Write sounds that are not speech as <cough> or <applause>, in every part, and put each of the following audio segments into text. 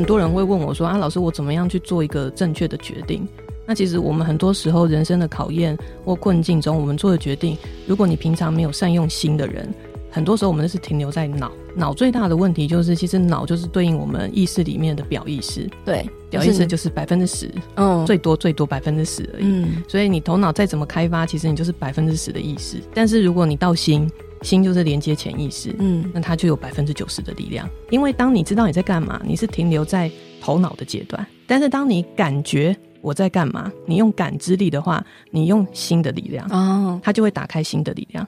很多人会问我说：“啊，老师，我怎么样去做一个正确的决定？”那其实我们很多时候人生的考验或困境中，我们做的决定，如果你平常没有善用心的人，很多时候我们是停留在脑。脑最大的问题就是，其实脑就是对应我们意识里面的表意识。对，表意识就是百分之十，嗯，最多最多百分之十而已。嗯，所以你头脑再怎么开发，其实你就是百分之十的意识。但是如果你到心，心就是连接潜意识，嗯，那它就有百分之九十的力量。因为当你知道你在干嘛，你是停留在头脑的阶段；但是当你感觉我在干嘛，你用感知力的话，你用心的力量，哦，它就会打开心的力量。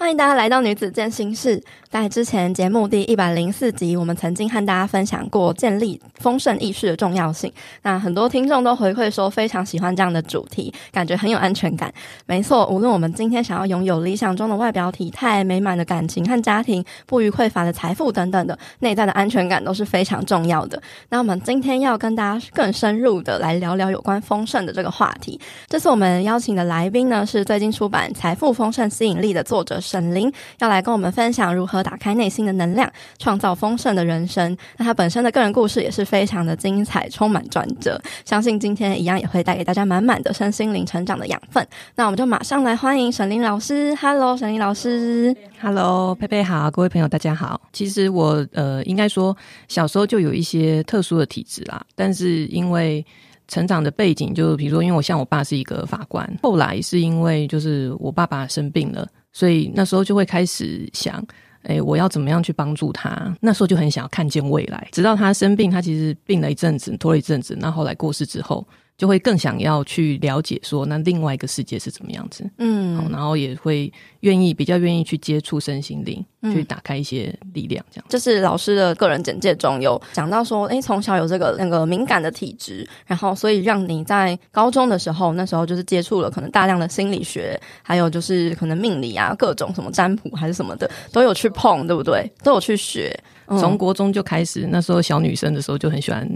欢迎大家来到女子健心室。在之前节目第一百零四集，我们曾经和大家分享过建立丰盛意识的重要性。那很多听众都回馈说非常喜欢这样的主题，感觉很有安全感。没错，无论我们今天想要拥有理想中的外表体态、美满的感情和家庭、不虞匮乏的财富等等的，内在的安全感都是非常重要的。那我们今天要跟大家更深入的来聊聊有关丰盛的这个话题。这次我们邀请的来宾呢，是最近出版《财富丰盛吸引力》的作者。沈琳要来跟我们分享如何打开内心的能量，创造丰盛的人生。那他本身的个人故事也是非常的精彩，充满转折。相信今天一样也会带给大家满满的身心灵成长的养分。那我们就马上来欢迎沈琳老师。Hello，沈琳老师。Hello，佩佩好，各位朋友大家好。其实我呃，应该说小时候就有一些特殊的体质啦，但是因为成长的背景，就比如说，因为我像我爸是一个法官，后来是因为就是我爸爸生病了。所以那时候就会开始想，哎，我要怎么样去帮助他？那时候就很想要看见未来。直到他生病，他其实病了一阵子，拖了一阵子，那后来过世之后。就会更想要去了解说，那另外一个世界是怎么样子，嗯，然后也会愿意比较愿意去接触身心灵，嗯、去打开一些力量，这样。就是老师的个人简介中有讲到说，诶，从小有这个那个敏感的体质，然后所以让你在高中的时候，那时候就是接触了可能大量的心理学，还有就是可能命理啊，各种什么占卜还是什么的都有去碰，对不对？都有去学。从国中就开始，那时候小女生的时候就很喜欢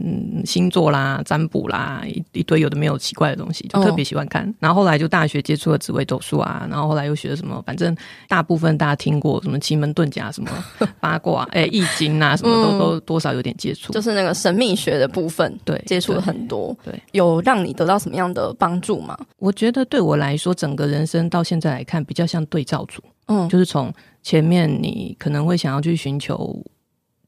星座啦、占卜啦，一一堆有的没有奇怪的东西，就特别喜欢看。哦、然后后来就大学接触了紫微斗数啊，然后后来又学了什么，反正大部分大家听过什么奇门遁甲、什么 <laughs> 八卦、哎易经啊，<laughs> 什么都、嗯、都多少有点接触。就是那个神秘学的部分，对，接触了很多。对，对有让你得到什么样的帮助吗？我觉得对我来说，整个人生到现在来看，比较像对照组。嗯，就是从前面你可能会想要去寻求。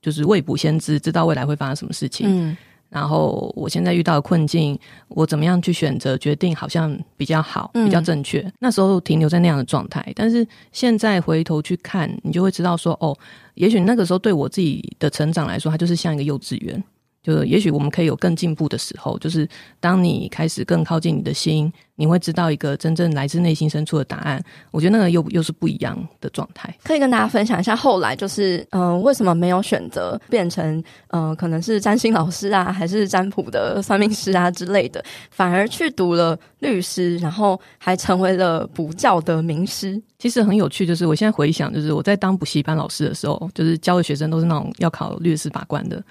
就是未卜先知，知道未来会发生什么事情。嗯，然后我现在遇到的困境，我怎么样去选择决定，好像比较好，比较正确。嗯，那时候停留在那样的状态，但是现在回头去看，你就会知道说，哦，也许那个时候对我自己的成长来说，它就是像一个幼稚园。就是也许我们可以有更进步的时候，就是当你开始更靠近你的心，你会知道一个真正来自内心深处的答案。我觉得那个又又是不一样的状态。可以跟大家分享一下，后来就是嗯、呃，为什么没有选择变成嗯、呃，可能是占星老师啊，还是占卜的算命师啊之类的，反而去读了律师，然后还成为了补教的名师。其实很有趣，就是我现在回想，就是我在当补习班老师的时候，就是教的学生都是那种要考律师法官的。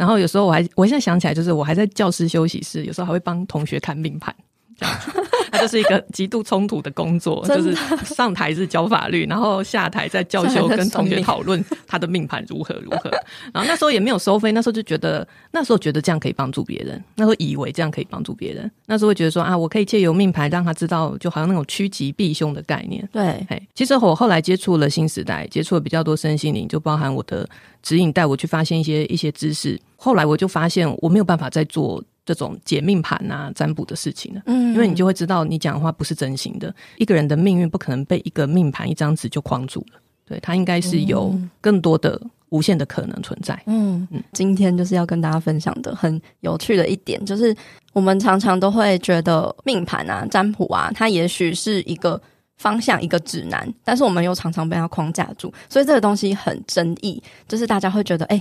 然后有时候我还，我现在想起来，就是我还在教室休息室，有时候还会帮同学看命盘。<laughs> 它就是一个极度冲突的工作，就是上台是教法律，然后下台在教修，跟同学讨论他的命盘如何如何。然后那时候也没有收费，那时候就觉得那时候觉得这样可以帮助别人，那时候以为这样可以帮助别人，那时候会觉得说啊，我可以借由命盘让他知道，就好像那种趋吉避凶的概念。对，其实我后来接触了新时代，接触了比较多身心灵，就包含我的指引带我去发现一些一些知识。后来我就发现我没有办法再做。这种解命盘啊、占卜的事情呢，嗯，因为你就会知道，你讲的话不是真心的。一个人的命运不可能被一个命盘、一张纸就框住了，对，他应该是有更多的无限的可能存在。嗯嗯，今天就是要跟大家分享的很有趣的一点，就是我们常常都会觉得命盘啊、占卜啊，它也许是一个方向、一个指南，但是我们又常常被它框架住，所以这个东西很争议，就是大家会觉得，哎。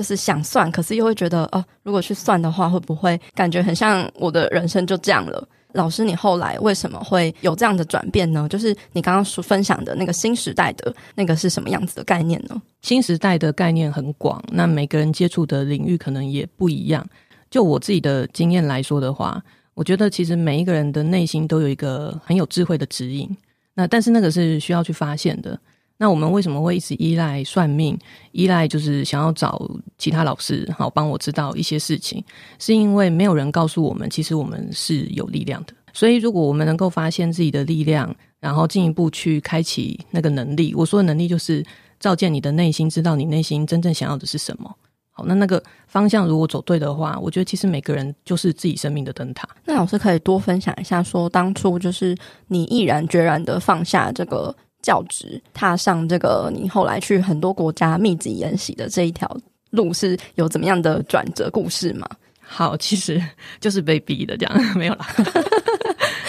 就是想算，可是又会觉得哦，如果去算的话，会不会感觉很像我的人生就这样了？老师，你后来为什么会有这样的转变呢？就是你刚刚所分享的那个新时代的那个是什么样子的概念呢？新时代的概念很广，那每个人接触的领域可能也不一样。就我自己的经验来说的话，我觉得其实每一个人的内心都有一个很有智慧的指引。那但是那个是需要去发现的。那我们为什么会一直依赖算命？依赖就是想要找其他老师好帮我知道一些事情，是因为没有人告诉我们，其实我们是有力量的。所以，如果我们能够发现自己的力量，然后进一步去开启那个能力，我说的能力就是照见你的内心，知道你内心真正想要的是什么。好，那那个方向如果走对的话，我觉得其实每个人就是自己生命的灯塔。那老师可以多分享一下，说当初就是你毅然决然的放下这个教职，踏上这个你后来去很多国家密集研习的这一条路，是有怎么样的转折故事吗？好，其实就是被逼的，这样 <laughs> 没有啦。<laughs>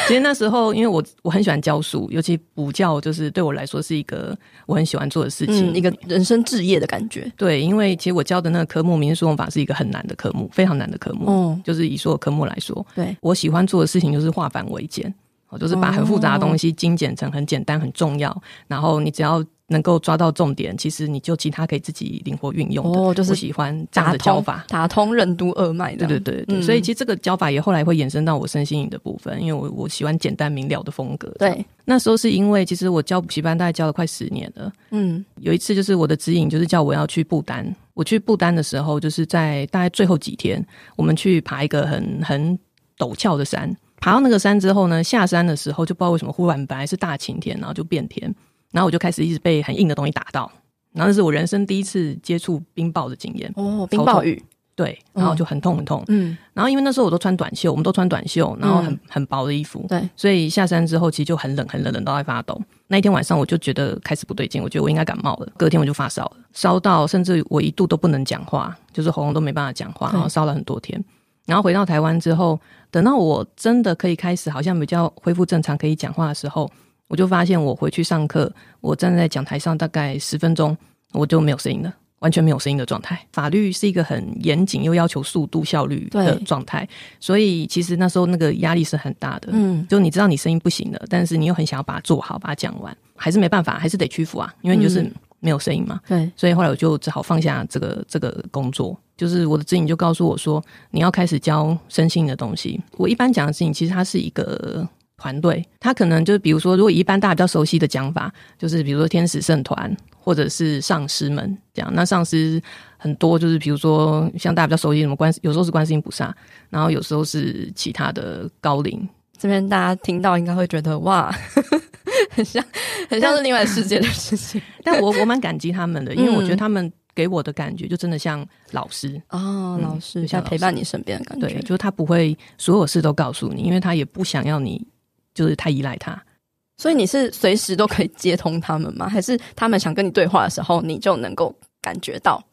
其实那时候，因为我我很喜欢教书，尤其补教，就是对我来说是一个我很喜欢做的事情，嗯、一个人生置业的感觉。对，因为其实我教的那个科目，民俗书法是一个很难的科目，非常难的科目。嗯，就是以所有科目来说，对我喜欢做的事情就是化繁为简，我就是把很复杂的东西精简成很简单、很重要，然后你只要。能够抓到重点，其实你就其他可以自己灵活运用的。哦，就是喜欢这样的教法，打通任督二脉的。对对对对，嗯、所以其实这个教法也后来会延伸到我身心灵的部分，因为我我喜欢简单明了的风格。对，那时候是因为其实我教补习班大概教了快十年了。嗯，有一次就是我的指引就是叫我要去不丹，我去不丹的时候就是在大概最后几天，我们去爬一个很很陡峭的山，爬到那个山之后呢，下山的时候就不知道为什么忽然本来是大晴天，然后就变天。然后我就开始一直被很硬的东西打到，然后那是我人生第一次接触冰雹的经验哦，冰雹雨对，然后就很痛很痛，嗯，然后因为那时候我都穿短袖，我们都穿短袖，然后很很薄的衣服，对，所以下山之后其实就很冷很冷，冷到在发抖。那一天晚上我就觉得开始不对劲，我觉得我应该感冒了。隔天我就发烧了，烧到甚至我一度都不能讲话，就是喉咙都没办法讲话，然后烧了很多天。然后回到台湾之后，等到我真的可以开始好像比较恢复正常可以讲话的时候。我就发现，我回去上课，我站在讲台上大概十分钟，我就没有声音了，完全没有声音的状态。法律是一个很严谨又要求速度效率的状态，所以其实那时候那个压力是很大的。嗯，就你知道你声音不行了，但是你又很想要把它做好，把它讲完，还是没办法，还是得屈服啊，因为你就是没有声音嘛。对、嗯，所以后来我就只好放下这个这个工作。就是我的指引就告诉我说，你要开始教身心的东西。我一般讲的事情，其实它是一个。团队，他可能就是比如说，如果一般大家比较熟悉的讲法，就是比如说天使圣团或者是上师们这样。那上师很多，就是比如说像大家比较熟悉什么观，有时候是观世音菩萨，然后有时候是其他的高龄。这边大家听到应该会觉得哇，<laughs> 很像很像是另外世界的事情。但，<laughs> 但我我蛮感激他们的，因为我觉得他们给我的感觉就真的像老师哦，老师像陪伴你身边的感觉。对，就是他不会所有事都告诉你，因为他也不想要你。就是太依赖他，所以你是随时都可以接通他们吗？还是他们想跟你对话的时候，你就能够感觉到？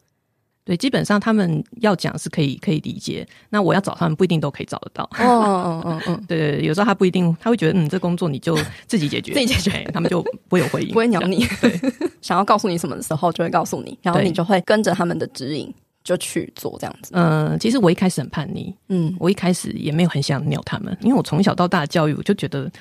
对，基本上他们要讲是可以可以理解。那我要找他们不一定都可以找得到。哦哦哦哦，对对对，有时候他不一定，他会觉得嗯，这工作你就自己解决，<laughs> 自己解决，他们就不会有回应，<laughs> 不会鸟你。对，<laughs> 想要告诉你什么的时候，就会告诉你，然后你就会跟着他们的指引就去做这样子。嗯、呃，其实我一开始很叛逆，嗯，我一开始也没有很想鸟他们，因为我从小到大的教育，我就觉得。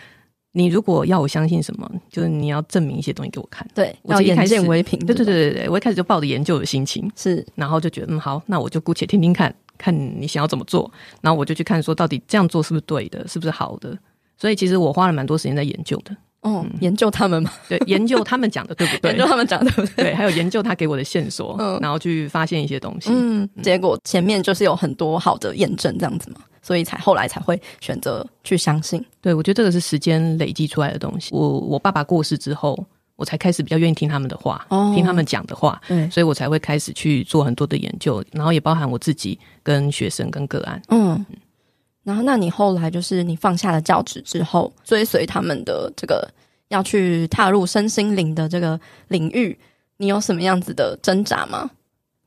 你如果要我相信什么，就是你要证明一些东西给我看。对，我一开始眼见为凭。对对对对对，我一开始就抱着研究的心情，是，然后就觉得嗯好，那我就姑且听听看，看你想要怎么做，然后我就去看说到底这样做是不是对的，是不是好的。所以其实我花了蛮多时间在研究的。哦，研究他们嘛，对，研究他们讲的 <laughs> 对不对？研究他们讲的对不对？对，还有研究他给我的线索，嗯，然后去发现一些东西。嗯，结果前面就是有很多好的验证，这样子嘛，所以才后来才会选择去相信。对，我觉得这个是时间累积出来的东西。我我爸爸过世之后，我才开始比较愿意听他们的话，哦，听他们讲的话，对，所以我才会开始去做很多的研究，然后也包含我自己跟学生跟个案，嗯。然后，那你后来就是你放下了教职之后，追随他们的这个要去踏入身心灵的这个领域，你有什么样子的挣扎吗？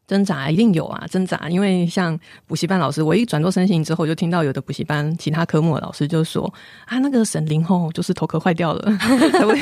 挣扎一定有啊，挣扎，因为像补习班老师，我一转做身形之后，就听到有的补习班其他科目的老师就说啊，那个沈凌后，就是头壳坏掉了，<laughs> <laughs> 才会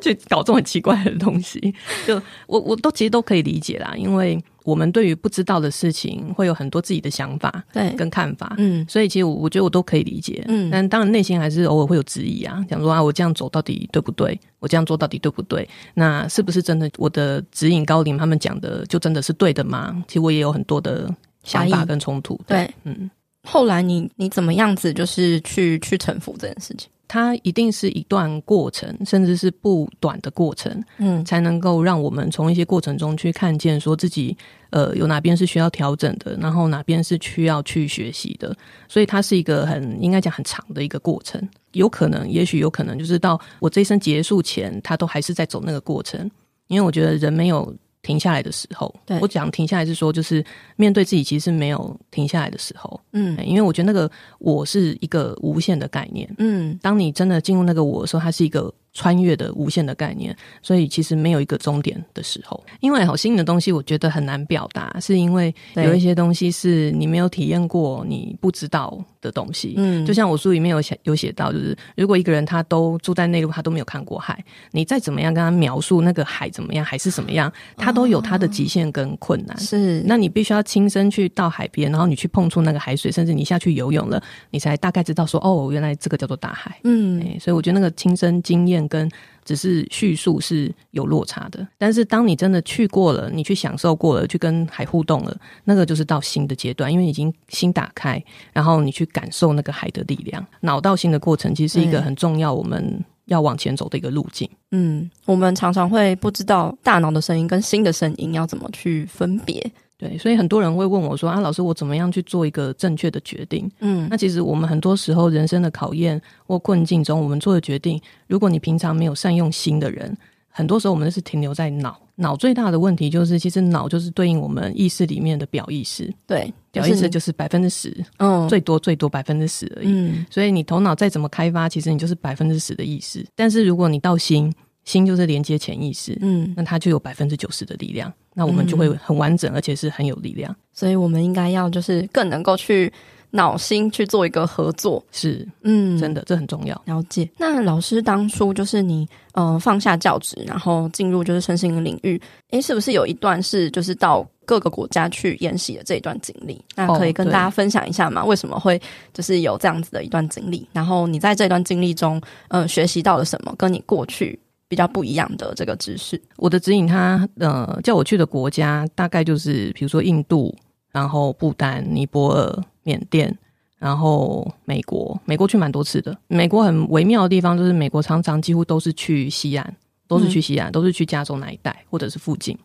去搞这种很奇怪的东西。就我我都其实都可以理解啦，因为。我们对于不知道的事情会有很多自己的想法，对，跟看法，嗯，所以其实我我觉得我都可以理解，嗯，但当然内心还是偶尔会有质疑啊，想说啊，我这样走到底对不对？我这样做到底对不对？那是不是真的我的指引高龄他们讲的就真的是对的吗？其实我也有很多的想法跟冲突，对，对，嗯。后来你你怎么样子就是去去臣服这件事情？它一定是一段过程，甚至是不短的过程，嗯，才能够让我们从一些过程中去看见，说自己呃有哪边是需要调整的，然后哪边是需要去学习的。所以它是一个很应该讲很长的一个过程，有可能，也许有可能，就是到我这一生结束前，他都还是在走那个过程。因为我觉得人没有。停下来的时候，对我讲停下来是说，就是面对自己其实是没有停下来的时候。嗯，因为我觉得那个我是一个无限的概念。嗯，当你真的进入那个我的时候，它是一个。穿越的无限的概念，所以其实没有一个终点的时候。因为好新的东西，我觉得很难表达，是因为有一些东西是你没有体验过，你不知道的东西。嗯，就像我书里面有写有写到，就是如果一个人他都住在内陆，他都没有看过海，你再怎么样跟他描述那个海怎么样，还是什么样，他都有他的极限跟困难。是，那你必须要亲身去到海边，然后你去碰触那个海水，甚至你下去游泳了，你才大概知道说，哦，原来这个叫做大海。嗯，所以我觉得那个亲身经验。跟只是叙述是有落差的，但是当你真的去过了，你去享受过了，去跟海互动了，那个就是到新的阶段，因为已经心打开，然后你去感受那个海的力量。脑到心的过程，其实是一个很重要，我们要往前走的一个路径。嗯，我们常常会不知道大脑的声音跟心的声音要怎么去分别。对，所以很多人会问我说：“啊，老师，我怎么样去做一个正确的决定？”嗯，那其实我们很多时候人生的考验或困境中，我们做的决定，如果你平常没有善用心的人，很多时候我们是停留在脑。脑最大的问题就是，其实脑就是对应我们意识里面的表意识。对，表意识就是百分之十，嗯，最多最多百分之十而已。嗯，所以你头脑再怎么开发，其实你就是百分之十的意识。但是如果你到心，心就是连接潜意识，嗯，那它就有百分之九十的力量。那我们就会很完整，而且是很有力量。所以，我们应该要就是更能够去脑心去做一个合作。是，嗯，真的，这很重要。了解。那老师当初就是你，呃，放下教职，然后进入就是身心的领域，诶，是不是有一段是就是到各个国家去研习的这一段经历？那可以跟大家分享一下吗？为什么会就是有这样子的一段经历？然后你在这段经历中，呃，学习到了什么？跟你过去。比较不一样的这个知识，我的指引他呃叫我去的国家大概就是比如说印度，然后不丹、尼泊尔、缅甸，然后美国。美国去蛮多次的。美国很微妙的地方就是美国常常几乎都是去西岸，都是去西岸，嗯、都是去加州那一带或者是附近。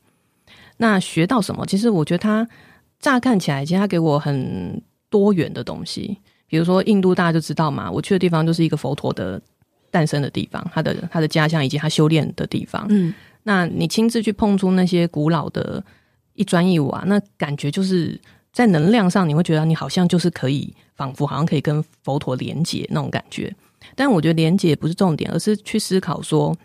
那学到什么？其实我觉得他乍看起来，其实他给我很多元的东西。比如说印度，大家就知道嘛，我去的地方就是一个佛陀的。诞生的地方，他的他的家乡以及他修炼的地方。嗯，那你亲自去碰触那些古老的一砖一瓦，那感觉就是在能量上，你会觉得你好像就是可以，仿佛好像可以跟佛陀连接那种感觉。但我觉得连接不是重点，而是去思考说，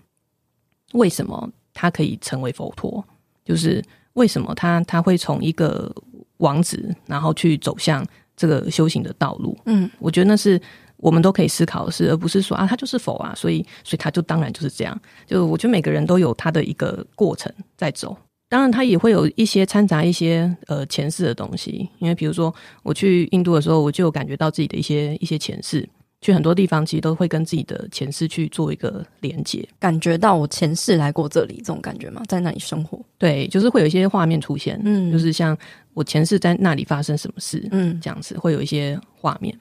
为什么他可以成为佛陀？就是为什么他他会从一个王子，然后去走向这个修行的道路？嗯，我觉得那是。我们都可以思考的事，而不是说啊，他就是否啊，所以所以他就当然就是这样。就我觉得每个人都有他的一个过程在走，当然他也会有一些掺杂一些呃前世的东西。因为比如说我去印度的时候，我就有感觉到自己的一些一些前世。去很多地方其实都会跟自己的前世去做一个连接，感觉到我前世来过这里这种感觉嘛？在那里生活？对，就是会有一些画面出现，嗯，就是像我前世在那里发生什么事，嗯，这样子会有一些画面。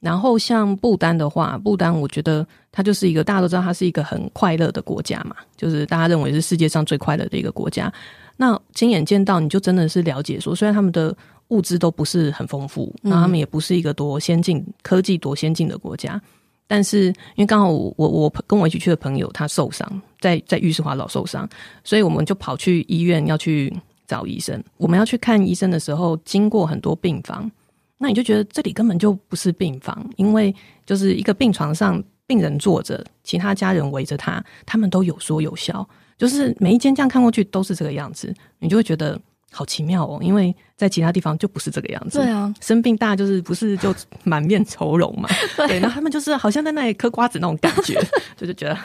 然后像不丹的话，不丹我觉得它就是一个大家都知道，它是一个很快乐的国家嘛，就是大家认为是世界上最快乐的一个国家。那亲眼见到，你就真的是了解说，虽然他们的物资都不是很丰富，那他们也不是一个多先进、科技多先进的国家，但是因为刚好我我我跟我一起去的朋友他受伤，在在玉世华老受伤，所以我们就跑去医院要去找医生。我们要去看医生的时候，经过很多病房。那你就觉得这里根本就不是病房，因为就是一个病床上，病人坐着，其他家人围着他，他们都有说有笑，就是每一间这样看过去都是这个样子，你就会觉得好奇妙哦，因为在其他地方就不是这个样子。对啊，生病大就是不是就满面愁容嘛？<laughs> 对，然后他们就是好像在那里嗑瓜子那种感觉，<laughs> 就是觉得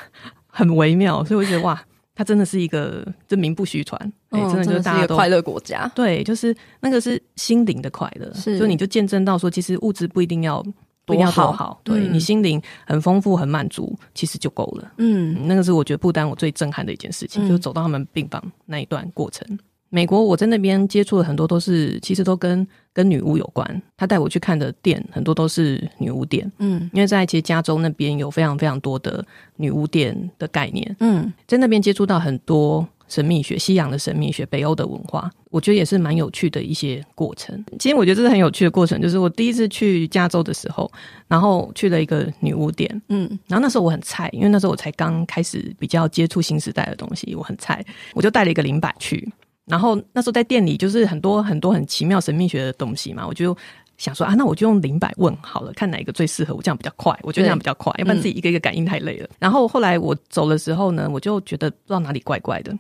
很微妙，所以我觉得哇。它真的是一个，这名不虚传，哎、嗯，真的就是大家都快乐国家。对，就是那个是心灵的快乐，是，就你就见证到说，其实物质不一定要不一定要多好，对、嗯、你心灵很丰富、很满足，其实就够了。嗯，那个是我觉得不丹我最震撼的一件事情，嗯、就是走到他们病房那一段过程。美国我在那边接触的很多都是，其实都跟跟女巫有关。他带我去看的店很多都是女巫店，嗯，因为在其实加州那边有非常非常多的女巫店的概念，嗯，在那边接触到很多神秘学、西洋的神秘学、北欧的文化，我觉得也是蛮有趣的一些过程。其实我觉得这是很有趣的过程，就是我第一次去加州的时候，然后去了一个女巫店，嗯，然后那时候我很菜，因为那时候我才刚开始比较接触新时代的东西，我很菜，我就带了一个灵摆去。然后那时候在店里就是很多很多很奇妙神秘学的东西嘛，我就想说啊，那我就用灵摆问好了，看哪一个最适合我，这样比较快。我觉得这样比较快，要不然自己一个一个感应太累了。嗯、然后后来我走的时候呢，我就觉得不知道哪里怪怪的。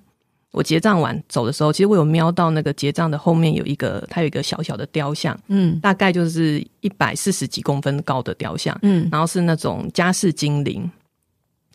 我结账完走的时候，其实我有瞄到那个结账的后面有一个，它有一个小小的雕像，嗯，大概就是一百四十几公分高的雕像，嗯，然后是那种家世精灵，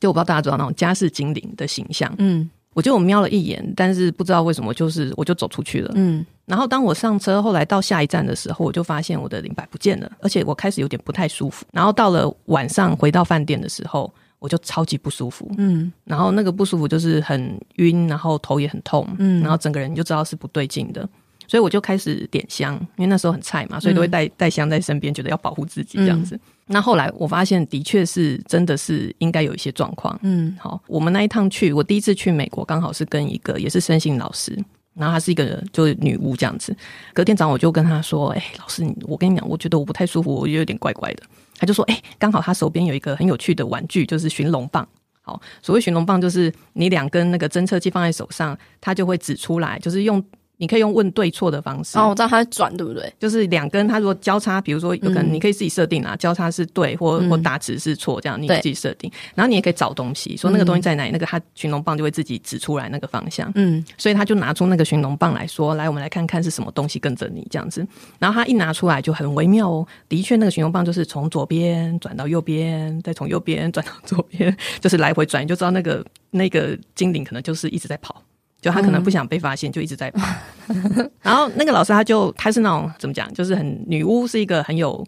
就我不知道大家知道那种家世精灵的形象，嗯。我就我瞄了一眼，但是不知道为什么，就是我就走出去了。嗯，然后当我上车，后来到下一站的时候，我就发现我的灵摆不见了，而且我开始有点不太舒服。然后到了晚上回到饭店的时候，我就超级不舒服。嗯，然后那个不舒服就是很晕，然后头也很痛。嗯，然后整个人就知道是不对劲的。所以我就开始点香，因为那时候很菜嘛，所以都会带带香在身边，觉得要保护自己这样子。嗯、那后来我发现，的确是真的是应该有一些状况。嗯，好，我们那一趟去，我第一次去美国，刚好是跟一个也是身心老师，然后她是一个就是女巫这样子。隔天早上我就跟她说：“哎、欸，老师，我跟你讲，我觉得我不太舒服，我觉得有点怪怪的。”她就说：“哎、欸，刚好她手边有一个很有趣的玩具，就是寻龙棒。好，所谓寻龙棒，就是你两根那个侦测器放在手上，它就会指出来，就是用。”你可以用问对错的方式。哦，我知道它转对不对？就是两根，它如果交叉，比如说有可能你可以自己设定啊，嗯、交叉是对，或或打直是错，这样你自己设定。然后你也可以找东西，说那个东西在哪里，嗯、那个它寻龙棒就会自己指出来那个方向。嗯，所以他就拿出那个寻龙棒来说，来，我们来看看是什么东西跟着你这样子。然后他一拿出来就很微妙哦，的确那个寻龙棒就是从左边转到右边，再从右边转到左边，就是来回转，你就知道那个那个精灵可能就是一直在跑。就他可能不想被发现，嗯、就一直在跑。<laughs> 然后那个老师他就他是那种怎么讲，就是很女巫是一个很有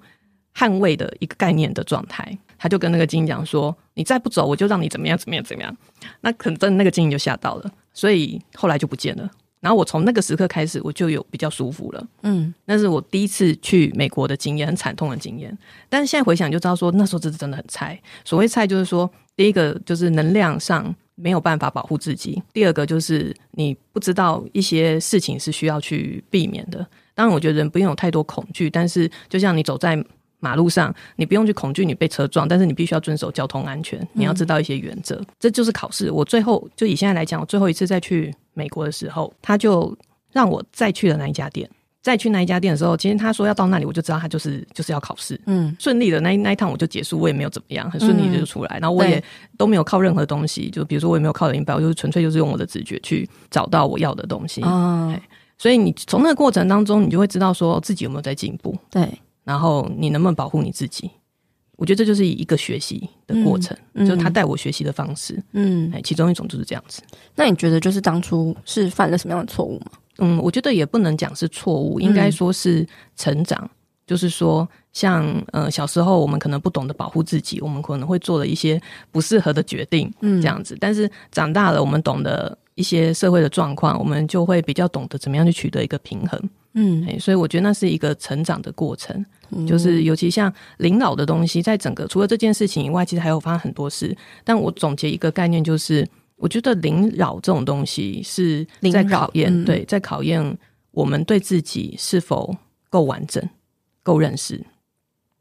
捍卫的一个概念的状态。他就跟那个精灵讲说：“你再不走，我就让你怎么样怎么样怎么样。”那可能真的那个精灵就吓到了，所以后来就不见了。然后我从那个时刻开始，我就有比较舒服了。嗯，那是我第一次去美国的经验，很惨痛的经验。但是现在回想就知道说，那时候真是真的很菜。所谓菜，就是说第一个就是能量上。没有办法保护自己。第二个就是你不知道一些事情是需要去避免的。当然，我觉得人不用有太多恐惧，但是就像你走在马路上，你不用去恐惧你被车撞，但是你必须要遵守交通安全。你要知道一些原则，嗯、这就是考试。我最后就以现在来讲，我最后一次再去美国的时候，他就让我再去了那一家店。再去那一家店的时候，其实他说要到那里，我就知道他就是就是要考试。嗯，顺利的那一那一趟我就结束，我也没有怎么样，很顺利的就出来。嗯、然后我也都没有靠任何东西，就比如说我也没有靠人摆，我就是纯粹就是用我的直觉去找到我要的东西。哦，所以你从那个过程当中，你就会知道说自己有没有在进步。对，然后你能不能保护你自己？我觉得这就是一个学习的过程，嗯嗯、就是他带我学习的方式。嗯，其中一种就是这样子。那你觉得就是当初是犯了什么样的错误吗？嗯，我觉得也不能讲是错误，应该说是成长。嗯、就是说，像呃小时候我们可能不懂得保护自己，我们可能会做了一些不适合的决定，嗯，这样子。但是长大了，我们懂得一些社会的状况，我们就会比较懂得怎么样去取得一个平衡。嗯，所以我觉得那是一个成长的过程。嗯、就是尤其像领导的东西，在整个除了这件事情以外，其实还有发生很多事。但我总结一个概念就是。我觉得领扰这种东西是在考验，嗯、对，在考验我们对自己是否够完整、够认识。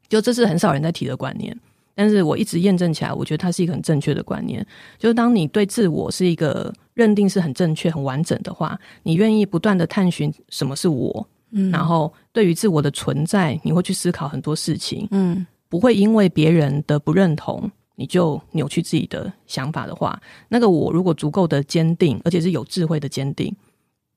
就这是很少人在提的观念，但是我一直验证起来，我觉得它是一个很正确的观念。就是当你对自我是一个认定是很正确、很完整的话，你愿意不断的探寻什么是我，嗯，然后对于自我的存在，你会去思考很多事情，嗯，不会因为别人的不认同。你就扭曲自己的想法的话，那个我如果足够的坚定，而且是有智慧的坚定，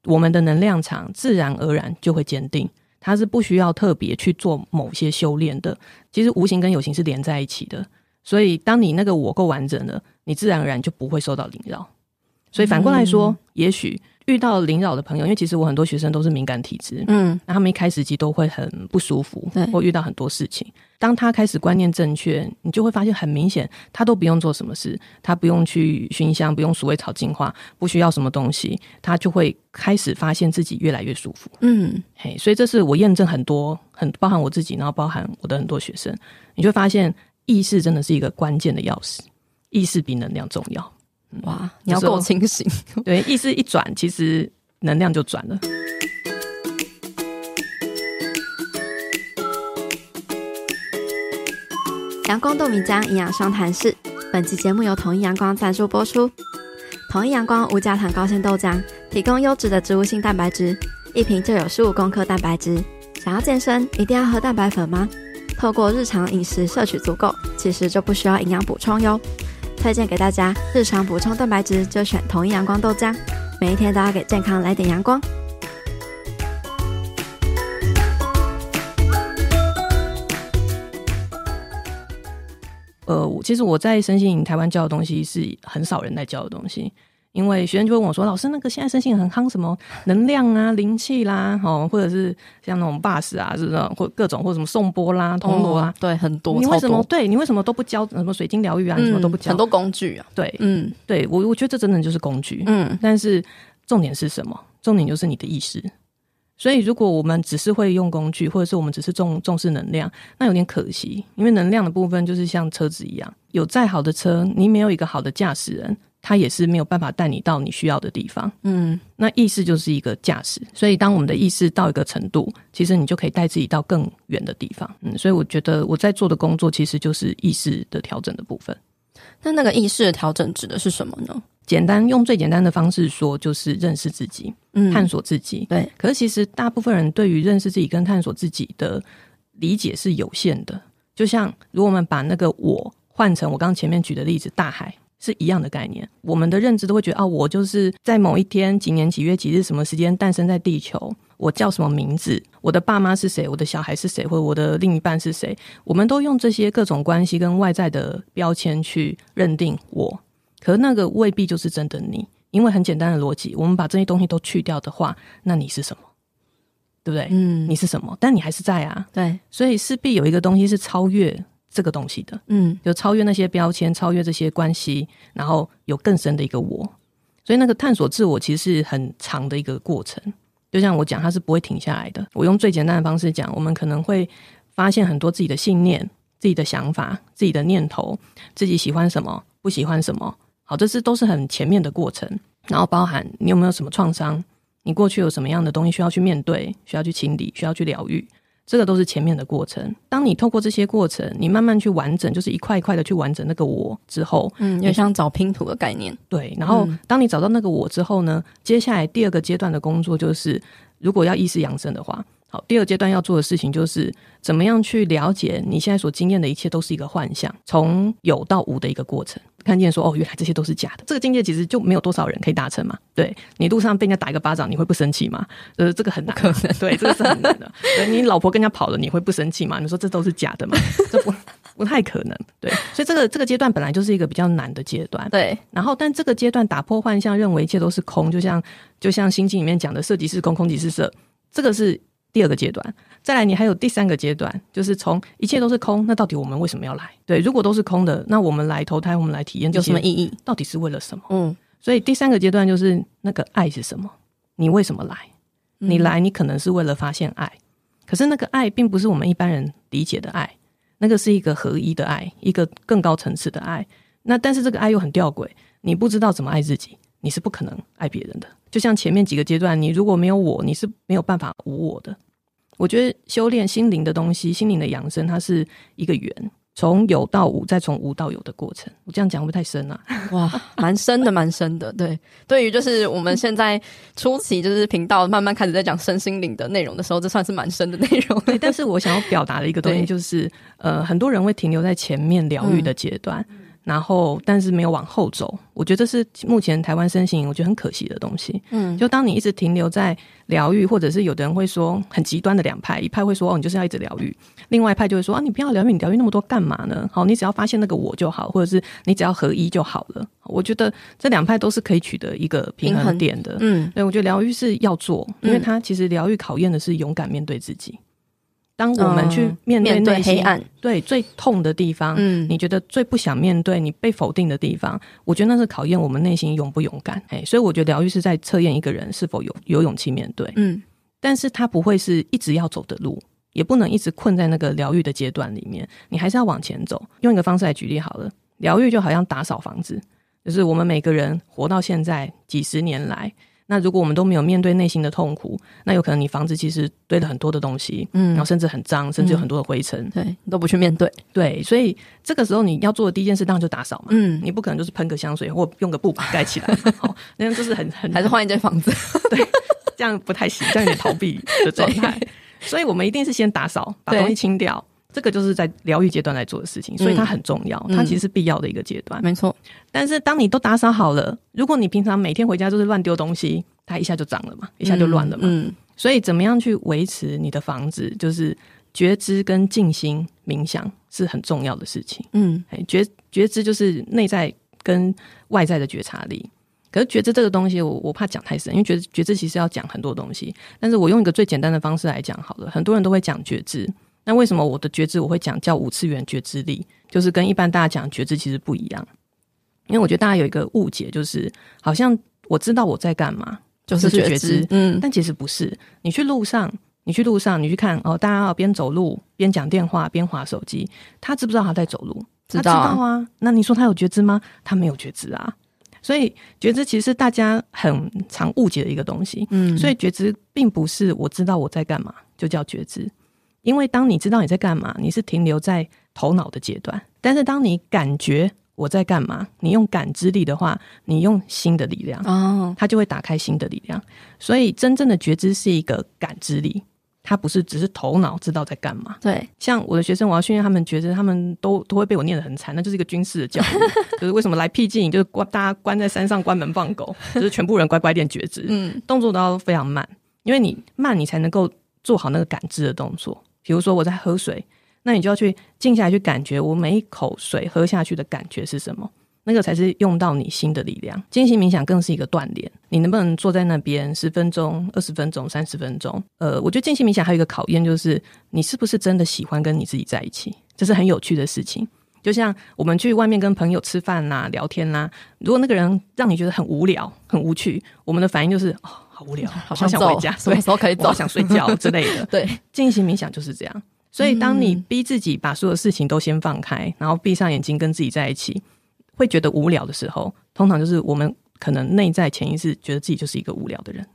我们的能量场自然而然就会坚定。它是不需要特别去做某些修炼的。其实无形跟有形是连在一起的。所以当你那个我够完整了，你自然而然就不会受到灵扰。所以反过来说，嗯、也许遇到灵扰的朋友，因为其实我很多学生都是敏感体质，嗯，那他们一开始其实都会很不舒服，对，或遇到很多事情。当他开始观念正确，你就会发现很明显，他都不用做什么事，他不用去熏香，不用鼠尾草净化，不需要什么东西，他就会开始发现自己越来越舒服。嗯，嘿，所以这是我验证很多，很包含我自己，然后包含我的很多学生，你就会发现意识真的是一个关键的钥匙，意识比能量重要。哇，你要够清醒。<laughs> 对，意思一转，其实能量就转了。阳光豆米浆营养商谈室，本期节目由统一阳光赞助播出。统一阳光无加糖高纤豆浆，提供优质的植物性蛋白质，一瓶就有十五公克蛋白质。想要健身，一定要喝蛋白粉吗？透过日常饮食摄取足够，其实就不需要营养补充哟。推荐给大家，日常补充蛋白质就选同一阳光豆浆，每一天都要给健康来点阳光。呃，其实我在身心营台湾教的东西是很少人在教的东西。因为学生就会问我说：“老师，那个现在身心很夯，什么能量啊、灵气啦，哦，或者是像那种 bus 啊，是不是？或各种或什么颂钵啦、铜锣啊，对，很多。你为什么对你为什么都不教什么水晶疗愈啊？你什么都不教？很多工具啊，对，嗯，对我我觉得这真的就是工具，嗯。但是重点是什么？重点就是你的意识。所以如果我们只是会用工具，或者是我们只是重重视能量，那有点可惜。因为能量的部分就是像车子一样，有再好的车，你没有一个好的驾驶人。”他也是没有办法带你到你需要的地方，嗯，那意识就是一个驾驶，所以当我们的意识到一个程度，其实你就可以带自己到更远的地方，嗯，所以我觉得我在做的工作其实就是意识的调整的部分。那那个意识的调整指的是什么呢？简单用最简单的方式说，就是认识自己，嗯，探索自己，对。可是其实大部分人对于认识自己跟探索自己的理解是有限的，就像如果我们把那个我换成我刚刚前面举的例子，大海。是一样的概念，我们的认知都会觉得啊，我就是在某一天几年几月几日什么时间诞生在地球，我叫什么名字，我的爸妈是谁，我的小孩是谁，或者我的另一半是谁，我们都用这些各种关系跟外在的标签去认定我，可是那个未必就是真的你，因为很简单的逻辑，我们把这些东西都去掉的话，那你是什么？对不对？嗯，你是什么？但你还是在啊，对，所以势必有一个东西是超越。这个东西的，嗯，就超越那些标签，超越这些关系，然后有更深的一个我。所以那个探索自我其实是很长的一个过程。就像我讲，它是不会停下来的。我用最简单的方式讲，我们可能会发现很多自己的信念、自己的想法、自己的念头，自己喜欢什么，不喜欢什么。好，这是都是很前面的过程。然后包含你有没有什么创伤，你过去有什么样的东西需要去面对、需要去清理、需要去疗愈。这个都是前面的过程。当你透过这些过程，你慢慢去完整，就是一块一块的去完整那个我之后，嗯，有点像找拼图的概念。对，然后当你找到那个我之后呢，接下来第二个阶段的工作就是，如果要意识养生的话。好，第二阶段要做的事情就是怎么样去了解你现在所经验的一切都是一个幻象，从有到无的一个过程。看见说哦，原来这些都是假的。这个境界其实就没有多少人可以达成嘛。对，你路上被人家打一个巴掌，你会不生气吗？呃，这个很难，可能对，这个是很难的。对，你老婆跟人家跑了，你会不生气吗？你说这都是假的吗？<laughs> 这不不太可能。对，所以这个这个阶段本来就是一个比较难的阶段。对，然后但这个阶段打破幻象，认为一切都是空，就像就像心经里面讲的，色即是空，空即是色，这个是。第二个阶段，再来，你还有第三个阶段，就是从一切都是空，那到底我们为什么要来？对，如果都是空的，那我们来投胎，我们来体验，有什么意义？到底是为了什么？嗯，所以第三个阶段就是那个爱是什么？你为什么来？你来，你可能是为了发现爱，可是那个爱并不是我们一般人理解的爱，那个是一个合一的爱，一个更高层次的爱。那但是这个爱又很吊诡，你不知道怎么爱自己，你是不可能爱别人的。就像前面几个阶段，你如果没有我，你是没有办法无我的。我觉得修炼心灵的东西，心灵的养生，它是一个圆，从有到无，再从无到有的过程。我这样讲会不会太深啊？<laughs> 哇，蛮深的，蛮深的。对，对于就是我们现在初期就是频道慢慢开始在讲身心灵的内容的时候，这算是蛮深的内容。对，但是我想要表达的一个东西 <laughs> 就是，呃，很多人会停留在前面疗愈的阶段。嗯然后，但是没有往后走，我觉得这是目前台湾身形，我觉得很可惜的东西。嗯，就当你一直停留在疗愈，或者是有的人会说很极端的两派，一派会说哦，你就是要一直疗愈；另外一派就会说啊，你不要疗愈，你疗愈那么多干嘛呢？好，你只要发现那个我就好，或者是你只要合一就好了。我觉得这两派都是可以取得一个平衡点的。嗯，对，我觉得疗愈是要做，因为它其实疗愈考验的是勇敢面对自己。当我们去面对，黑暗，对最痛的地方，嗯，你觉得最不想面对、你被否定的地方，我觉得那是考验我们内心勇不勇敢。哎，所以我觉得疗愈是在测验一个人是否有有勇气面对。嗯，但是他不会是一直要走的路，也不能一直困在那个疗愈的阶段里面，你还是要往前走。用一个方式来举例好了，疗愈就好像打扫房子，就是我们每个人活到现在几十年来。那如果我们都没有面对内心的痛苦，那有可能你房子其实堆了很多的东西，嗯，然后甚至很脏，甚至有很多的灰尘，对，你都不去面对，对，所以这个时候你要做的第一件事当然就打扫嘛，嗯，你不可能就是喷个香水或用个布把盖起来，好，<laughs> 那样就是很很还是换一间房子，<laughs> 对，这样不太行，这样有点逃避的状态，<laughs> 所以我们一定是先打扫，把东西清掉。这个就是在疗愈阶段来做的事情，所以它很重要，嗯、它其实是必要的一个阶段。没错，但是当你都打扫好了，如果你平常每天回家就是乱丢东西，它一下就脏了嘛，一下就乱了嘛。嗯，嗯，所以怎么样去维持你的房子，就是觉知跟静心冥想是很重要的事情。嗯，觉觉知就是内在跟外在的觉察力。可是觉知这个东西我，我我怕讲太深，因为觉知觉知其实要讲很多东西。但是我用一个最简单的方式来讲好了，很多人都会讲觉知。那为什么我的觉知我会讲叫五次元觉知力，就是跟一般大家讲觉知其实不一样？因为我觉得大家有一个误解，就是好像我知道我在干嘛，就是觉知，嗯，但其实不是。你去路上，你去路上，你去看哦，大家边走路边讲电话边滑手机，他知不知道他在走路？知道啊。知道啊。那你说他有觉知吗？他没有觉知啊。所以觉知其实是大家很常误解的一个东西。嗯，所以觉知并不是我知道我在干嘛就叫觉知。因为当你知道你在干嘛，你是停留在头脑的阶段；但是当你感觉我在干嘛，你用感知力的话，你用新的力量，哦，它就会打开新的力量。所以真正的觉知是一个感知力，它不是只是头脑知道在干嘛。对，像我的学生，我要训练他们觉知，他们都都会被我念得很惨，那就是一个军事的教育，<laughs> 就是为什么来僻静，就是关大家关在山上关门放狗，<laughs> 就是全部人乖乖练觉知，嗯，动作都要非常慢，因为你慢，你才能够做好那个感知的动作。比如说我在喝水，那你就要去静下来去感觉我每一口水喝下去的感觉是什么，那个才是用到你心的力量。静心冥想更是一个锻炼，你能不能坐在那边十分钟、二十分钟、三十分钟？呃，我觉得静心冥想还有一个考验，就是你是不是真的喜欢跟你自己在一起，这是很有趣的事情。就像我们去外面跟朋友吃饭呐、啊、聊天呐、啊，如果那个人让你觉得很无聊、很无趣，我们的反应就是哦。好无聊，好像想回家，<laughs> 什么时候可以走？想睡觉 <laughs> 之类的。对，进行冥想就是这样。所以，当你逼自己把所有事情都先放开，然后闭上眼睛跟自己在一起，会觉得无聊的时候，通常就是我们可能内在潜意识觉得自己就是一个无聊的人。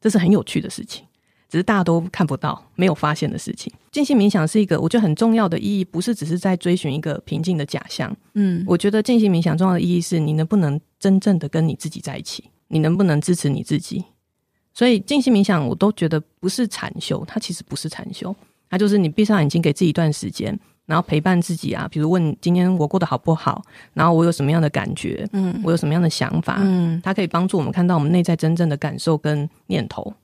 这是很有趣的事情，只是大家都看不到、没有发现的事情。静心冥想是一个我觉得很重要的意义，不是只是在追寻一个平静的假象。嗯，我觉得静心冥想重要的意义是你能不能真正的跟你自己在一起，你能不能支持你自己。所以静心冥想，我都觉得不是禅修，它其实不是禅修，它就是你闭上眼睛，给自己一段时间，然后陪伴自己啊。比如问今天我过得好不好，然后我有什么样的感觉，嗯，我有什么样的想法，嗯，它可以帮助我们看到我们内在真正的感受跟念头。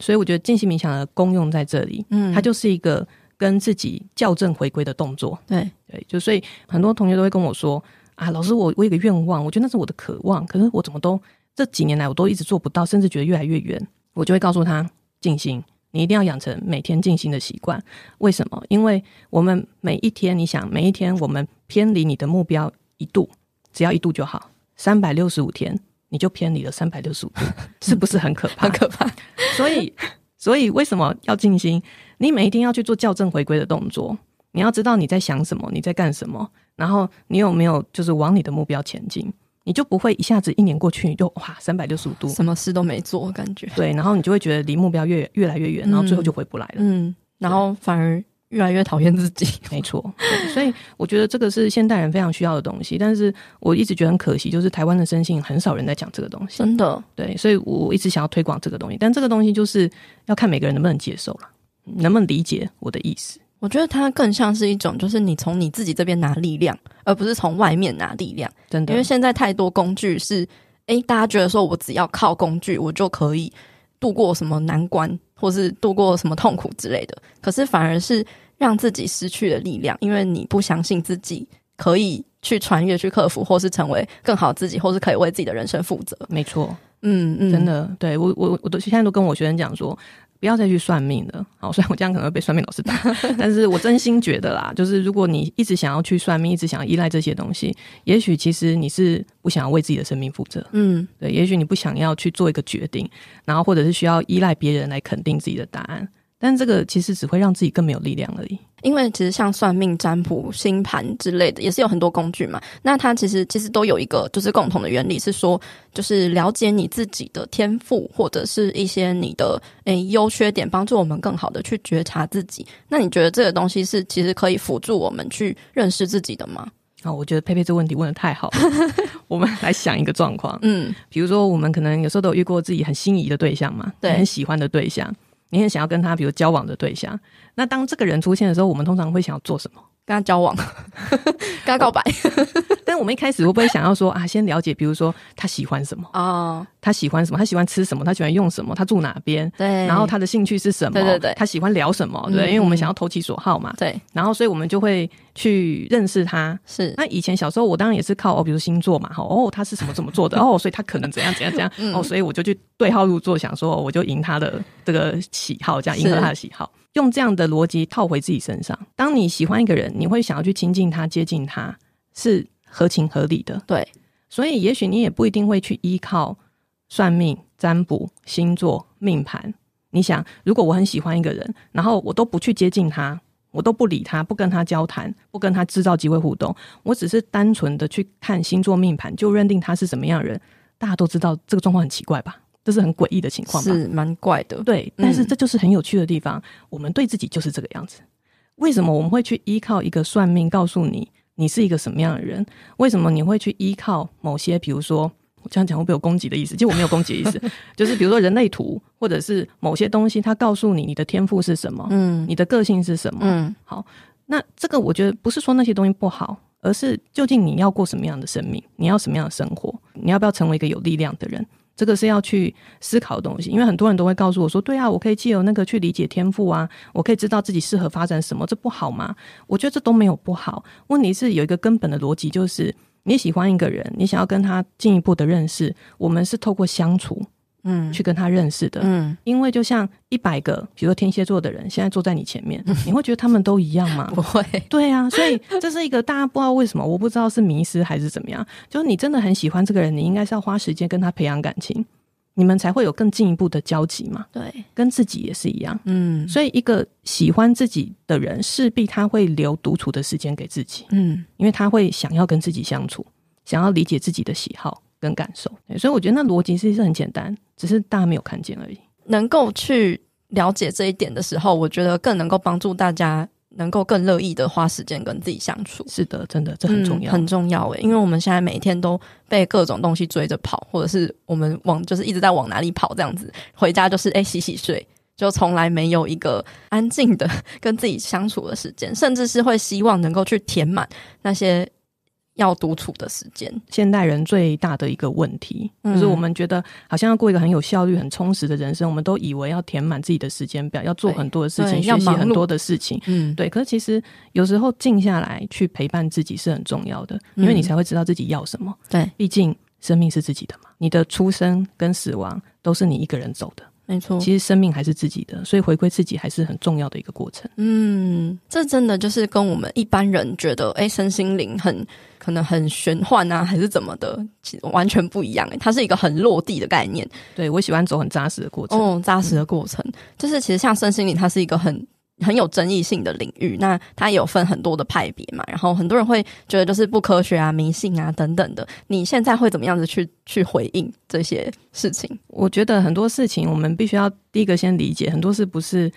所以我觉得静心冥想的功用在这里，嗯，它就是一个跟自己校正回归的动作。对对，就所以很多同学都会跟我说啊，老师，我我有个愿望，我觉得那是我的渴望，可是我怎么都。这几年来，我都一直做不到，甚至觉得越来越远。我就会告诉他，静心，你一定要养成每天静心的习惯。为什么？因为我们每一天，你想，每一天我们偏离你的目标一度，只要一度就好。三百六十五天，你就偏离了三百六十五度，是不是很可怕？<laughs> 很可怕。<laughs> 所以，所以为什么要静心？你每一天要去做校正回归的动作。你要知道你在想什么，你在干什么，然后你有没有就是往你的目标前进。你就不会一下子一年过去，你就哇三百六十五度，什么事都没做，感觉。对，然后你就会觉得离目标越越来越远，然后最后就回不来了，嗯，对然后反而越来越讨厌自己，<laughs> 没错，所以我觉得这个是现代人非常需要的东西，但是我一直觉得很可惜，就是台湾的生性很少人在讲这个东西，真的，对，所以我一直想要推广这个东西，但这个东西就是要看每个人能不能接受了，能不能理解我的意思。我觉得它更像是一种，就是你从你自己这边拿力量，而不是从外面拿力量。真的，因为现在太多工具是，哎，大家觉得说我只要靠工具，我就可以度过什么难关，或是度过什么痛苦之类的。可是反而是让自己失去了力量，因为你不相信自己可以去穿越、去克服，或是成为更好自己，或是可以为自己的人生负责。没错，嗯嗯，真的，对我我我都现在都跟我学生讲说。不要再去算命了，好，虽然我这样可能会被算命老师打，<laughs> 但是我真心觉得啦，就是如果你一直想要去算命，一直想要依赖这些东西，也许其实你是不想要为自己的生命负责，嗯，对，也许你不想要去做一个决定，然后或者是需要依赖别人来肯定自己的答案。但这个其实只会让自己更没有力量而已。因为其实像算命、占卜、星盘之类的，也是有很多工具嘛。那它其实其实都有一个就是共同的原理，是说就是了解你自己的天赋或者是一些你的诶优缺点，帮助我们更好的去觉察自己。那你觉得这个东西是其实可以辅助我们去认识自己的吗？啊，我觉得佩佩这问题问的太好了。<laughs> 我们来想一个状况，嗯，比如说我们可能有时候都有遇过自己很心仪的对象嘛，对，很喜欢的对象。你很想要跟他，比如交往的对象，那当这个人出现的时候，我们通常会想要做什么？跟他交往，<laughs> 跟他告白。<laughs> 但我们一开始会不会想要说啊，先了解，比如说他喜欢什么啊？Oh. 他喜欢什么？他喜欢吃什么？他喜欢用什么？他住哪边？对。然后他的兴趣是什么？对对对。他喜欢聊什么？对，嗯、因为我们想要投其所好嘛。对。然后，所以我们就会去认识他。是。那以前小时候，我当然也是靠哦，比如星座嘛，哈哦，他是什么怎么做的？<laughs> 哦，所以他可能怎样怎样怎样。嗯、哦，所以我就去对号入座，想说我就赢他的这个喜好，这样迎合他的喜好。用这样的逻辑套回自己身上，当你喜欢一个人，你会想要去亲近他、接近他，是合情合理的。对，所以也许你也不一定会去依靠算命、占卜、星座、命盘。你想，如果我很喜欢一个人，然后我都不去接近他，我都不理他，不跟他交谈，不跟他制造机会互动，我只是单纯的去看星座命盘，就认定他是什么样的人，大家都知道这个状况很奇怪吧？这是很诡异的情况吧？是蛮怪的。对，但是这就是很有趣的地方。嗯、我们对自己就是这个样子。为什么我们会去依靠一个算命告诉你你是一个什么样的人？为什么你会去依靠某些，比如说我这样讲会不会有攻击的意思？其实我没有攻击的意思，<laughs> 就是比如说人类图，或者是某些东西，它告诉你你的天赋是什么，嗯，你的个性是什么，嗯，好。那这个我觉得不是说那些东西不好，而是究竟你要过什么样的生命，你要什么样的生活，你要不要成为一个有力量的人？这个是要去思考的东西，因为很多人都会告诉我说：“对啊，我可以借由那个去理解天赋啊，我可以知道自己适合发展什么，这不好吗？”我觉得这都没有不好。问题是有一个根本的逻辑，就是你喜欢一个人，你想要跟他进一步的认识，我们是透过相处。嗯，去跟他认识的，嗯，因为就像一百个，比如说天蝎座的人，现在坐在你前面，嗯、你会觉得他们都一样吗？<laughs> 不会，对啊，所以这是一个大家不知道为什么，我不知道是迷失还是怎么样，就是你真的很喜欢这个人，你应该是要花时间跟他培养感情，你们才会有更进一步的交集嘛。对，跟自己也是一样，嗯，所以一个喜欢自己的人，势必他会留独处的时间给自己，嗯，因为他会想要跟自己相处，想要理解自己的喜好。跟感受，所以我觉得那逻辑其实是很简单，只是大家没有看见而已。能够去了解这一点的时候，我觉得更能够帮助大家，能够更乐意的花时间跟自己相处。是的，真的，这很重要，嗯、很重要诶。因为我们现在每天都被各种东西追着跑，或者是我们往就是一直在往哪里跑，这样子回家就是诶洗洗睡，就从来没有一个安静的 <laughs> 跟自己相处的时间，甚至是会希望能够去填满那些。要独处的时间，现代人最大的一个问题，嗯、就是我们觉得好像要过一个很有效率、很充实的人生，我们都以为要填满自己的时间表，要做很多的事情，学习很多的事情。嗯，对。可是其实有时候静下来去陪伴自己是很重要的，因为你才会知道自己要什么。对、嗯，毕竟生命是自己的嘛，你的出生跟死亡都是你一个人走的。没错，其实生命还是自己的，所以回归自己还是很重要的一个过程。嗯，这真的就是跟我们一般人觉得，哎，身心灵很可能很玄幻啊，还是怎么的，其实完全不一样。哎，它是一个很落地的概念。对，我喜欢走很扎实的过程。哦，扎实的过程，嗯、就是其实像身心灵，它是一个很。很有争议性的领域，那它也有分很多的派别嘛，然后很多人会觉得就是不科学啊、迷信啊等等的。你现在会怎么样子去去回应这些事情？我觉得很多事情我们必须要第一个先理解，很多事不是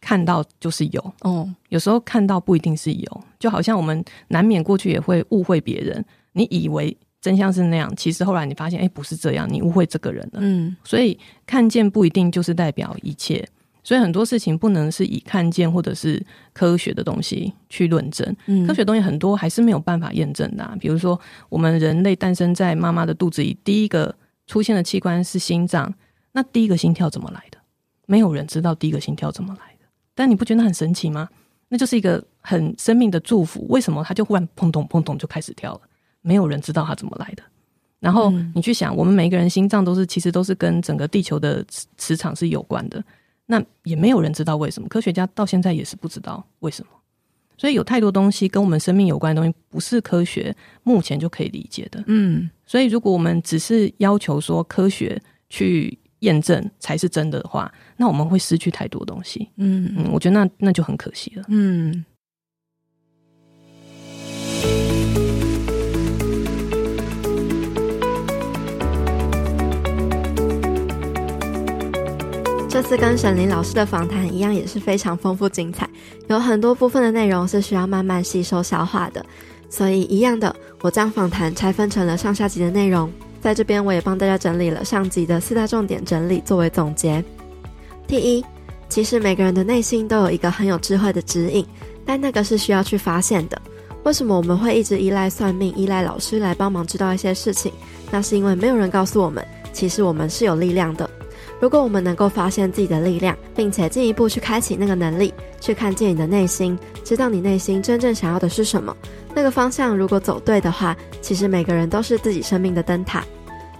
看到就是有哦，有时候看到不一定是有，就好像我们难免过去也会误会别人，你以为真相是那样，其实后来你发现哎不是这样，你误会这个人了。嗯，所以看见不一定就是代表一切。所以很多事情不能是以看见或者是科学的东西去论证。嗯，科学东西很多还是没有办法验证的啊。比如说，我们人类诞生在妈妈的肚子里，第一个出现的器官是心脏，那第一个心跳怎么来的？没有人知道第一个心跳怎么来的。但你不觉得很神奇吗？那就是一个很生命的祝福。为什么它就忽然砰咚砰咚就开始跳了？没有人知道它怎么来的。然后你去想，我们每一个人心脏都是其实都是跟整个地球的磁场是有关的。那也没有人知道为什么，科学家到现在也是不知道为什么。所以有太多东西跟我们生命有关的东西，不是科学目前就可以理解的。嗯，所以如果我们只是要求说科学去验证才是真的的话，那我们会失去太多东西。嗯嗯，我觉得那那就很可惜了。嗯。这次跟沈林老师的访谈一样，也是非常丰富精彩，有很多部分的内容是需要慢慢吸收消化的。所以，一样的，我将访谈拆分成了上下集的内容，在这边我也帮大家整理了上集的四大重点整理作为总结。第一，其实每个人的内心都有一个很有智慧的指引，但那个是需要去发现的。为什么我们会一直依赖算命、依赖老师来帮忙知道一些事情？那是因为没有人告诉我们，其实我们是有力量的。如果我们能够发现自己的力量，并且进一步去开启那个能力，去看见你的内心，知道你内心真正想要的是什么，那个方向如果走对的话，其实每个人都是自己生命的灯塔。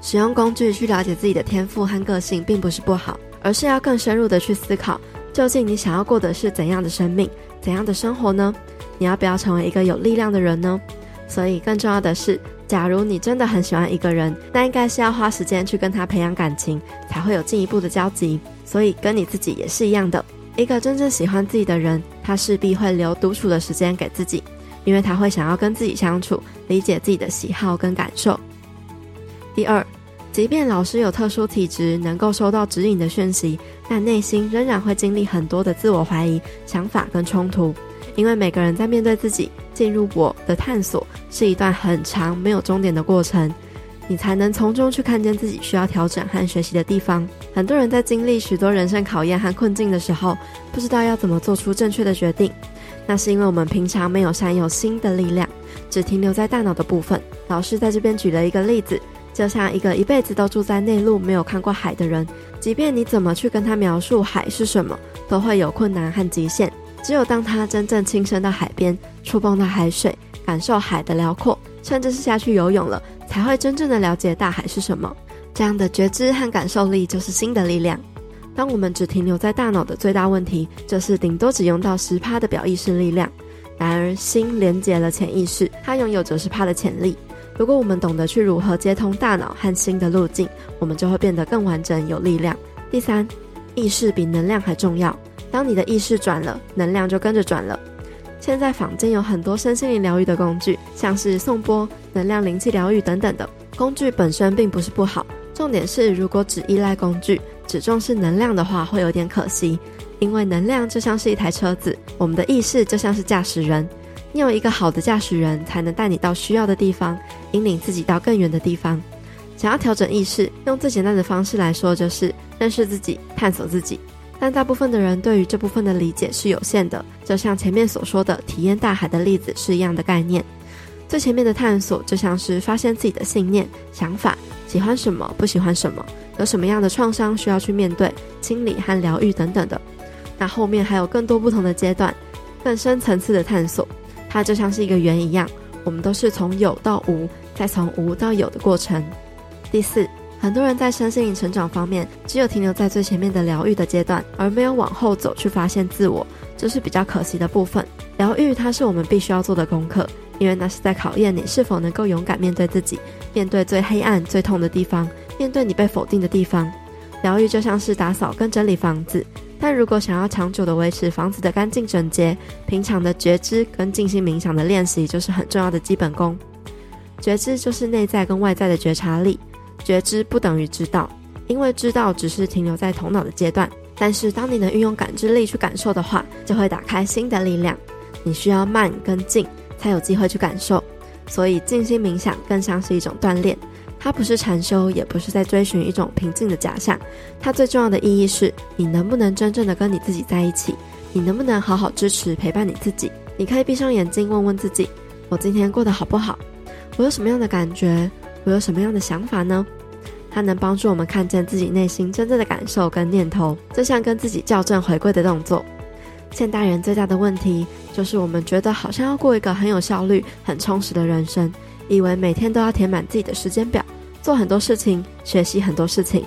使用工具去了解自己的天赋和个性，并不是不好，而是要更深入的去思考，究竟你想要过的是怎样的生命，怎样的生活呢？你要不要成为一个有力量的人呢？所以更重要的是。假如你真的很喜欢一个人，那应该是要花时间去跟他培养感情，才会有进一步的交集。所以跟你自己也是一样的，一个真正喜欢自己的人，他势必会留独处的时间给自己，因为他会想要跟自己相处，理解自己的喜好跟感受。第二，即便老师有特殊体质，能够收到指引的讯息，但内心仍然会经历很多的自我怀疑、想法跟冲突。因为每个人在面对自己、进入我的探索，是一段很长、没有终点的过程，你才能从中去看见自己需要调整和学习的地方。很多人在经历许多人生考验和困境的时候，不知道要怎么做出正确的决定，那是因为我们平常没有善用心的力量，只停留在大脑的部分。老师在这边举了一个例子，就像一个一辈子都住在内陆、没有看过海的人，即便你怎么去跟他描述海是什么，都会有困难和极限。只有当他真正亲身到海边，触碰到海水，感受海的辽阔，甚至是下去游泳了，才会真正的了解大海是什么。这样的觉知和感受力就是心的力量。当我们只停留在大脑的最大问题，就是顶多只用到十趴的表意识力量。然而，心连接了潜意识，它拥有九十趴的潜力。如果我们懂得去如何接通大脑和心的路径，我们就会变得更完整、有力量。第三，意识比能量还重要。当你的意识转了，能量就跟着转了。现在坊间有很多身心灵疗愈的工具，像是颂钵、能量灵气疗愈等等的工具本身并不是不好，重点是如果只依赖工具，只重视能量的话，会有点可惜。因为能量就像是一台车子，我们的意识就像是驾驶人。你有一个好的驾驶人，才能带你到需要的地方，引领自己到更远的地方。想要调整意识，用最简单的方式来说，就是认识自己，探索自己。但大部分的人对于这部分的理解是有限的，就像前面所说的体验大海的例子是一样的概念。最前面的探索就像是发现自己的信念、想法，喜欢什么，不喜欢什么，有什么样的创伤需要去面对、清理和疗愈等等的。那后面还有更多不同的阶段，更深层次的探索，它就像是一个圆一样，我们都是从有到无，再从无到有的过程。第四。很多人在身心灵成长方面，只有停留在最前面的疗愈的阶段，而没有往后走去发现自我，这是比较可惜的部分。疗愈它是我们必须要做的功课，因为那是在考验你是否能够勇敢面对自己，面对最黑暗、最痛的地方，面对你被否定的地方。疗愈就像是打扫跟整理房子，但如果想要长久的维持房子的干净整洁，平常的觉知跟静心冥想的练习就是很重要的基本功。觉知就是内在跟外在的觉察力。觉知不等于知道，因为知道只是停留在头脑的阶段。但是，当你能运用感知力去感受的话，就会打开新的力量。你需要慢跟静，才有机会去感受。所以，静心冥想更像是一种锻炼，它不是禅修，也不是在追寻一种平静的假象。它最重要的意义是你能不能真正的跟你自己在一起？你能不能好好支持陪伴你自己？你可以闭上眼睛，问问自己：我今天过得好不好？我有什么样的感觉？我有什么样的想法呢？它能帮助我们看见自己内心真正的感受跟念头，就像跟自己校正回归的动作。现代人最大的问题就是，我们觉得好像要过一个很有效率、很充实的人生。以为每天都要填满自己的时间表，做很多事情，学习很多事情，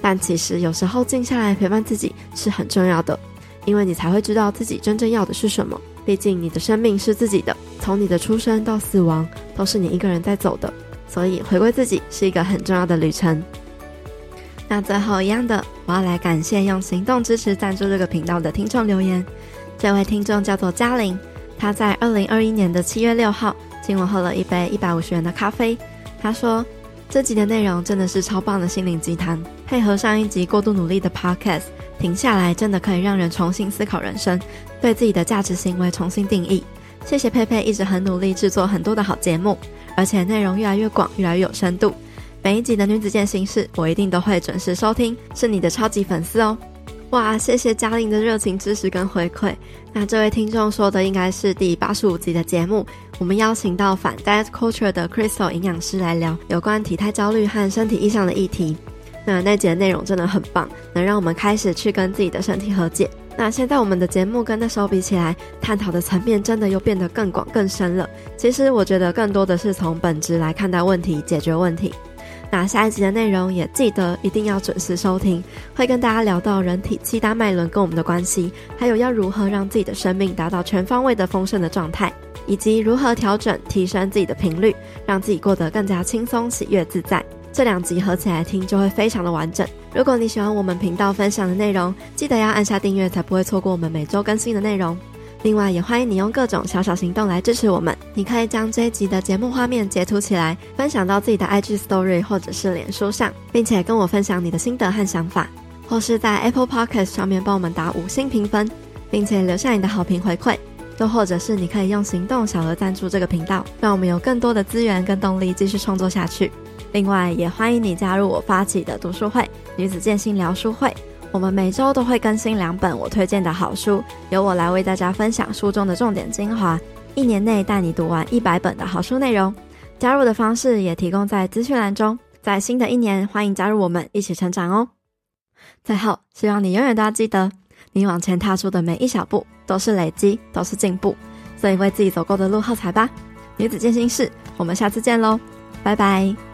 但其实有时候静下来陪伴自己是很重要的，因为你才会知道自己真正要的是什么。毕竟你的生命是自己的，从你的出生到死亡都是你一个人在走的，所以回归自己是一个很重要的旅程。那最后一样的，我要来感谢用行动支持赞助这个频道的听众留言，这位听众叫做嘉玲，他在二零二一年的七月六号。请我喝了一杯一百五十元的咖啡。他说：“这集的内容真的是超棒的心灵鸡汤，配合上一集过度努力的 podcast，停下来真的可以让人重新思考人生，对自己的价值行为重新定义。谢谢佩佩一直很努力制作很多的好节目，而且内容越来越广，越来越有深度。每一集的女子健心室，我一定都会准时收听，是你的超级粉丝哦。”哇，谢谢嘉玲的热情支持跟回馈。那这位听众说的应该是第八十五集的节目，我们邀请到反 diet culture 的 Crystal 营养师来聊有关体态焦虑和身体意象的议题。那那集的内容真的很棒，能让我们开始去跟自己的身体和解。那现在我们的节目跟那时候比起来，探讨的层面真的又变得更广更深了。其实我觉得更多的是从本质来看待问题，解决问题。那下一集的内容也记得一定要准时收听，会跟大家聊到人体七大脉轮跟我们的关系，还有要如何让自己的生命达到全方位的丰盛的状态，以及如何调整提升自己的频率，让自己过得更加轻松、喜悦、自在。这两集合起来听就会非常的完整。如果你喜欢我们频道分享的内容，记得要按下订阅，才不会错过我们每周更新的内容。另外，也欢迎你用各种小小行动来支持我们。你可以将这一集的节目画面截图起来，分享到自己的 IG Story 或者是脸书上，并且跟我分享你的心得和想法，或是在 Apple Podcast 上面帮我们打五星评分，并且留下你的好评回馈。又或者是你可以用行动小额赞助这个频道，让我们有更多的资源跟动力继续创作下去。另外，也欢迎你加入我发起的读书会——女子健心聊书会。我们每周都会更新两本我推荐的好书，由我来为大家分享书中的重点精华，一年内带你读完一百本的好书内容。加入的方式也提供在资讯栏中。在新的一年，欢迎加入我们一起成长哦。最后，希望你永远都要记得，你往前踏出的每一小步都是累积，都是进步。所以为自己走过的路喝彩吧。女子健心室，我们下次见喽，拜拜。